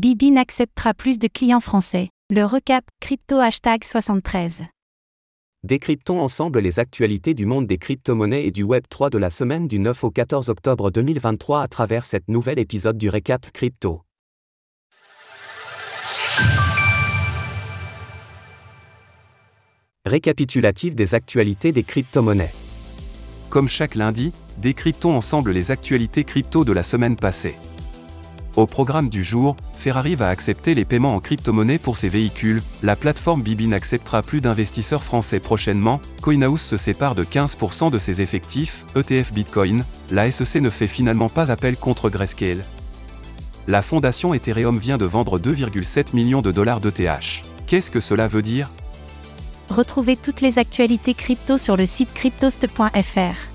Bibi n'acceptera plus de clients français. Le recap, crypto hashtag 73. Décryptons ensemble les actualités du monde des crypto-monnaies et du Web 3 de la semaine du 9 au 14 octobre 2023 à travers cet nouvel épisode du Récap Crypto. Récapitulatif des actualités des crypto-monnaies. Comme chaque lundi, décryptons ensemble les actualités crypto de la semaine passée. Au programme du jour, Ferrari va accepter les paiements en crypto-monnaie pour ses véhicules, la plateforme Bibi n'acceptera plus d'investisseurs français prochainement, CoinHouse se sépare de 15% de ses effectifs, ETF Bitcoin, la SEC ne fait finalement pas appel contre Grayscale. La fondation Ethereum vient de vendre 2,7 millions de dollars d'ETH. Qu'est-ce que cela veut dire? Retrouvez toutes les actualités crypto sur le site cryptost.fr.